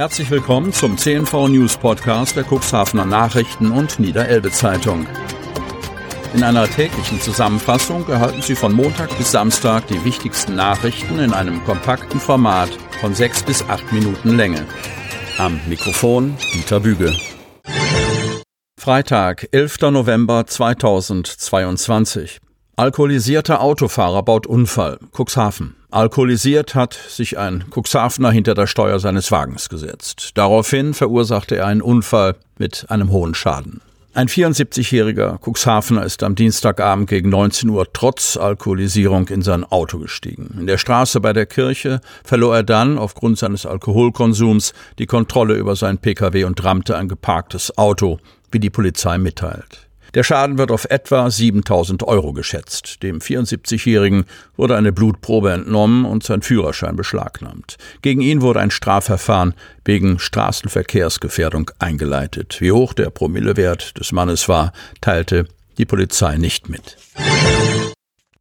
Herzlich willkommen zum CNV News Podcast der Cuxhavener Nachrichten und Niederelbe Zeitung. In einer täglichen Zusammenfassung erhalten Sie von Montag bis Samstag die wichtigsten Nachrichten in einem kompakten Format von sechs bis acht Minuten Länge. Am Mikrofon Dieter Büge. Freitag, 11. November 2022. Alkoholisierter Autofahrer baut Unfall. Cuxhaven. Alkoholisiert hat sich ein Cuxhavener hinter der Steuer seines Wagens gesetzt. Daraufhin verursachte er einen Unfall mit einem hohen Schaden. Ein 74-jähriger Cuxhavener ist am Dienstagabend gegen 19 Uhr trotz Alkoholisierung in sein Auto gestiegen. In der Straße bei der Kirche verlor er dann aufgrund seines Alkoholkonsums die Kontrolle über sein Pkw und rammte ein geparktes Auto, wie die Polizei mitteilt. Der Schaden wird auf etwa 7000 Euro geschätzt. Dem 74-Jährigen wurde eine Blutprobe entnommen und sein Führerschein beschlagnahmt. Gegen ihn wurde ein Strafverfahren wegen Straßenverkehrsgefährdung eingeleitet. Wie hoch der Promillewert des Mannes war, teilte die Polizei nicht mit.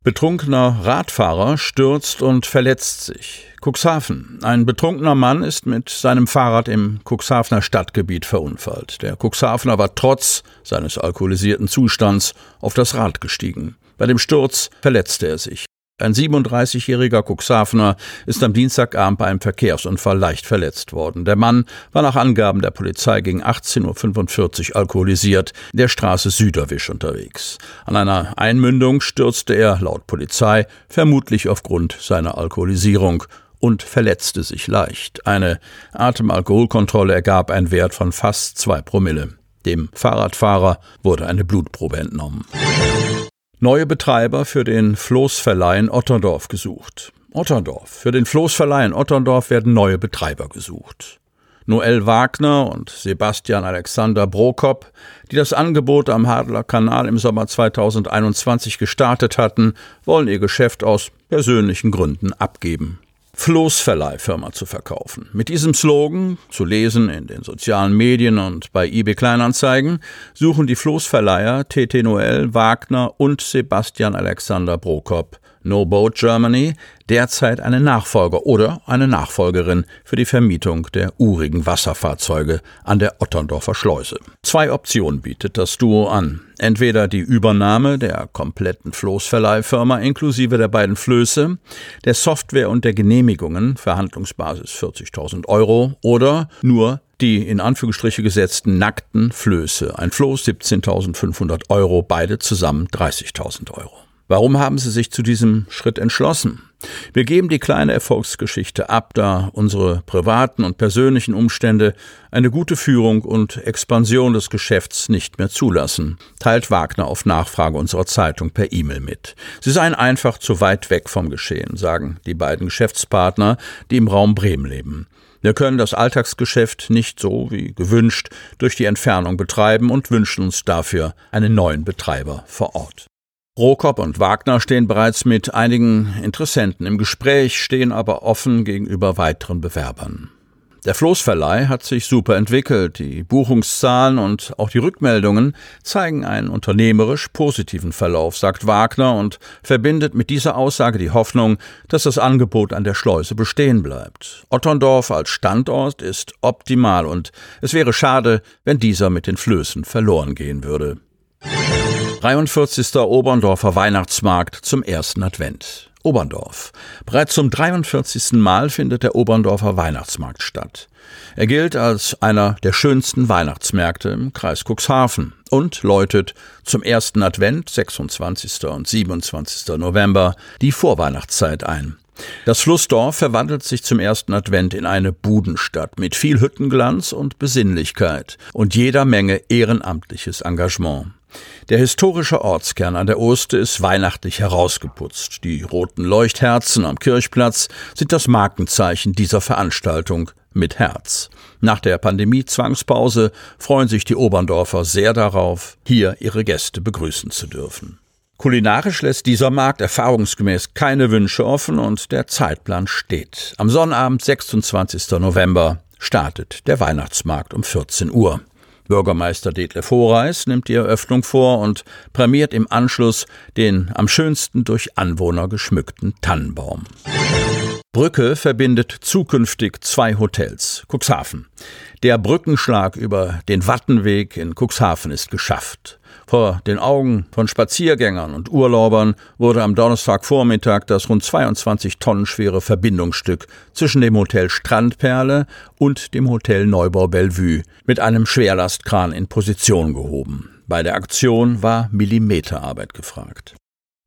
Betrunkener Radfahrer stürzt und verletzt sich. Cuxhaven. Ein betrunkener Mann ist mit seinem Fahrrad im Cuxhavener Stadtgebiet verunfallt. Der Cuxhavener war trotz seines alkoholisierten Zustands auf das Rad gestiegen. Bei dem Sturz verletzte er sich. Ein 37-jähriger Cuxhavener ist am Dienstagabend bei einem Verkehrsunfall leicht verletzt worden. Der Mann war nach Angaben der Polizei gegen 18.45 Uhr alkoholisiert der Straße Süderwisch unterwegs. An einer Einmündung stürzte er, laut Polizei, vermutlich aufgrund seiner Alkoholisierung und verletzte sich leicht. Eine Atemalkoholkontrolle ergab einen Wert von fast zwei Promille. Dem Fahrradfahrer wurde eine Blutprobe entnommen. Neue Betreiber für den Floßverleih in Otterndorf gesucht. Otterndorf. Für den Floßverleih in Otterndorf werden neue Betreiber gesucht. Noel Wagner und Sebastian Alexander Brokop, die das Angebot am Hadler Kanal im Sommer 2021 gestartet hatten, wollen ihr Geschäft aus persönlichen Gründen abgeben. Floßverleihfirma zu verkaufen. Mit diesem Slogan, zu lesen in den sozialen Medien und bei eBay Kleinanzeigen, suchen die Floßverleiher TT Noel, Wagner und Sebastian Alexander Prokop No Boat Germany derzeit einen Nachfolger oder eine Nachfolgerin für die Vermietung der urigen Wasserfahrzeuge an der Otterndorfer Schleuse. Zwei Optionen bietet das Duo an. Entweder die Übernahme der kompletten Floßverleihfirma inklusive der beiden Flöße, der Software und der Genehmigungen, Verhandlungsbasis 40.000 Euro, oder nur die in Anführungsstriche gesetzten nackten Flöße, ein Floß 17.500 Euro, beide zusammen 30.000 Euro. Warum haben Sie sich zu diesem Schritt entschlossen? Wir geben die kleine Erfolgsgeschichte ab, da unsere privaten und persönlichen Umstände eine gute Führung und Expansion des Geschäfts nicht mehr zulassen, teilt Wagner auf Nachfrage unserer Zeitung per E-Mail mit. Sie seien einfach zu weit weg vom Geschehen, sagen die beiden Geschäftspartner, die im Raum Bremen leben. Wir können das Alltagsgeschäft nicht so wie gewünscht durch die Entfernung betreiben und wünschen uns dafür einen neuen Betreiber vor Ort. Rokop und Wagner stehen bereits mit einigen Interessenten im Gespräch, stehen aber offen gegenüber weiteren Bewerbern. Der Floßverleih hat sich super entwickelt. Die Buchungszahlen und auch die Rückmeldungen zeigen einen unternehmerisch positiven Verlauf, sagt Wagner und verbindet mit dieser Aussage die Hoffnung, dass das Angebot an der Schleuse bestehen bleibt. Otterndorf als Standort ist optimal und es wäre schade, wenn dieser mit den Flößen verloren gehen würde. 43. Oberndorfer Weihnachtsmarkt zum ersten Advent. Oberndorf. Bereits zum 43. Mal findet der Oberndorfer Weihnachtsmarkt statt. Er gilt als einer der schönsten Weihnachtsmärkte im Kreis Cuxhaven und läutet zum ersten Advent, 26. und 27. November, die Vorweihnachtszeit ein. Das Flussdorf verwandelt sich zum ersten Advent in eine Budenstadt mit viel Hüttenglanz und Besinnlichkeit und jeder Menge ehrenamtliches Engagement. Der historische Ortskern an der Oste ist weihnachtlich herausgeputzt. Die roten Leuchtherzen am Kirchplatz sind das Markenzeichen dieser Veranstaltung mit Herz. Nach der Pandemie-Zwangspause freuen sich die Oberndorfer sehr darauf, hier ihre Gäste begrüßen zu dürfen. Kulinarisch lässt dieser Markt erfahrungsgemäß keine Wünsche offen und der Zeitplan steht. Am Sonnabend, 26. November, startet der Weihnachtsmarkt um 14 Uhr. Bürgermeister Detlef Horeis nimmt die Eröffnung vor und prämiert im Anschluss den am schönsten durch Anwohner geschmückten Tannenbaum. Brücke verbindet zukünftig zwei Hotels. Cuxhaven. Der Brückenschlag über den Wattenweg in Cuxhaven ist geschafft. Vor den Augen von Spaziergängern und Urlaubern wurde am Donnerstagvormittag das rund 22 Tonnen schwere Verbindungsstück zwischen dem Hotel Strandperle und dem Hotel Neubau Bellevue mit einem Schwerlastkran in Position gehoben. Bei der Aktion war Millimeterarbeit gefragt.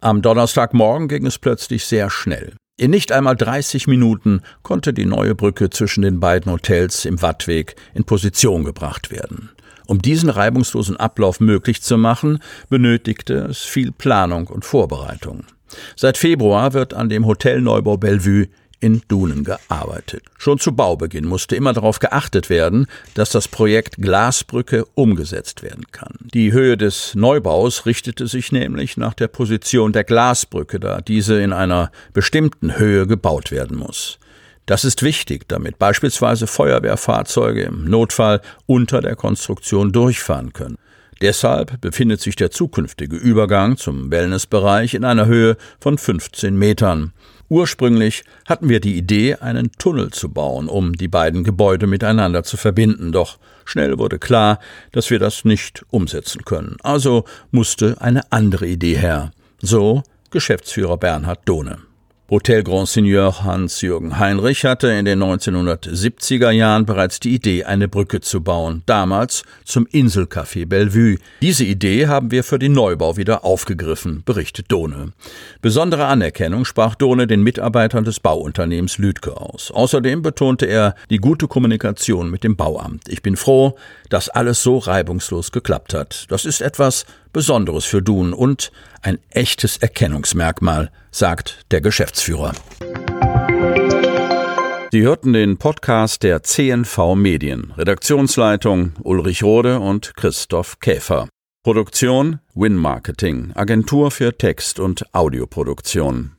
Am Donnerstagmorgen ging es plötzlich sehr schnell. In nicht einmal 30 Minuten konnte die neue Brücke zwischen den beiden Hotels im Wattweg in Position gebracht werden. Um diesen reibungslosen Ablauf möglich zu machen, benötigte es viel Planung und Vorbereitung. Seit Februar wird an dem Hotel Neubau Bellevue in Dunen gearbeitet. Schon zu Baubeginn musste immer darauf geachtet werden, dass das Projekt Glasbrücke umgesetzt werden kann. Die Höhe des Neubaus richtete sich nämlich nach der Position der Glasbrücke, da diese in einer bestimmten Höhe gebaut werden muss. Das ist wichtig, damit beispielsweise Feuerwehrfahrzeuge im Notfall unter der Konstruktion durchfahren können. Deshalb befindet sich der zukünftige Übergang zum Wellnessbereich in einer Höhe von 15 Metern. Ursprünglich hatten wir die Idee, einen Tunnel zu bauen, um die beiden Gebäude miteinander zu verbinden, doch schnell wurde klar, dass wir das nicht umsetzen können. Also musste eine andere Idee her. So Geschäftsführer Bernhard Dohne. Hotel Grand Seigneur Hans-Jürgen Heinrich hatte in den 1970er Jahren bereits die Idee, eine Brücke zu bauen, damals zum Inselcafé Bellevue. Diese Idee haben wir für den Neubau wieder aufgegriffen, berichtet Dohne. Besondere Anerkennung sprach Dohne den Mitarbeitern des Bauunternehmens Lüdke aus. Außerdem betonte er die gute Kommunikation mit dem Bauamt. Ich bin froh, dass alles so reibungslos geklappt hat. Das ist etwas Besonderes für Dun und ein echtes Erkennungsmerkmal, sagt der Geschäftsführer. Sie hörten den Podcast der CNV Medien. Redaktionsleitung Ulrich Rode und Christoph Käfer. Produktion Win Marketing, Agentur für Text- und Audioproduktion.